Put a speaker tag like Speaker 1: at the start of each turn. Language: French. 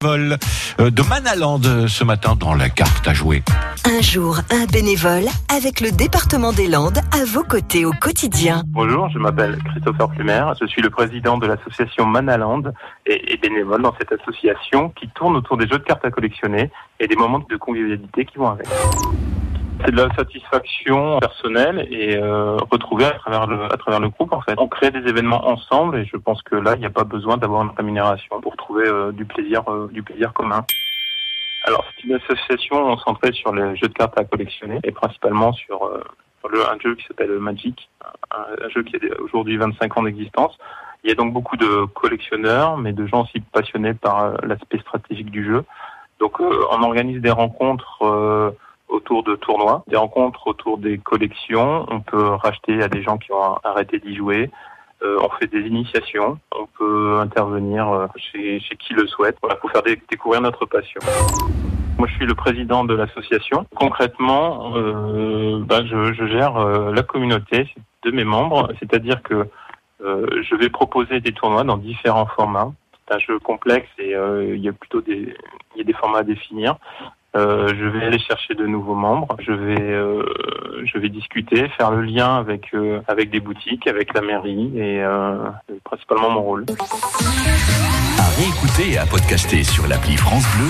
Speaker 1: Vol euh, de Manaland euh, ce matin dans la carte à jouer.
Speaker 2: Un jour, un bénévole avec le département des Landes à vos côtés au quotidien.
Speaker 3: Bonjour, je m'appelle Christopher Plumer, je suis le président de l'association Manaland et, et bénévole dans cette association qui tourne autour des jeux de cartes à collectionner et des moments de convivialité qui vont avec. C'est de la satisfaction personnelle et euh, retrouvée à travers le à travers le groupe en fait. On crée des événements ensemble et je pense que là il n'y a pas besoin d'avoir une rémunération pour euh, du plaisir euh, du plaisir commun. Alors c'est une association centrée sur les jeux de cartes à collectionner et principalement sur, euh, un jeu qui s'appelle Magic, un, jeu qui a aujourd'hui 25 ans d'existence. Il y a donc beaucoup de collectionneurs, mais de gens aussi passionnés par l'aspect stratégique du jeu. Donc on organise des rencontres autour de tournois, des rencontres autour des collections. On peut racheter à des gens qui ont arrêté d'y jouer. Euh, on fait des initiations. On peut intervenir euh, chez, chez qui le souhaite voilà, pour faire dé- découvrir notre passion. Moi, je suis le président de l'association. Concrètement, euh, ben, je, je gère euh, la communauté de mes membres, c'est-à-dire que euh, je vais proposer des tournois dans différents formats. C'est un jeu complexe et euh, il y a plutôt des, il y a des formats à définir. Euh, je vais aller chercher de nouveaux membres. Je vais, euh, je vais discuter, faire le lien avec euh, avec des boutiques, avec la mairie et euh, principalement mon rôle.
Speaker 4: Réécouter et à podcaster sur l'appli France Bleu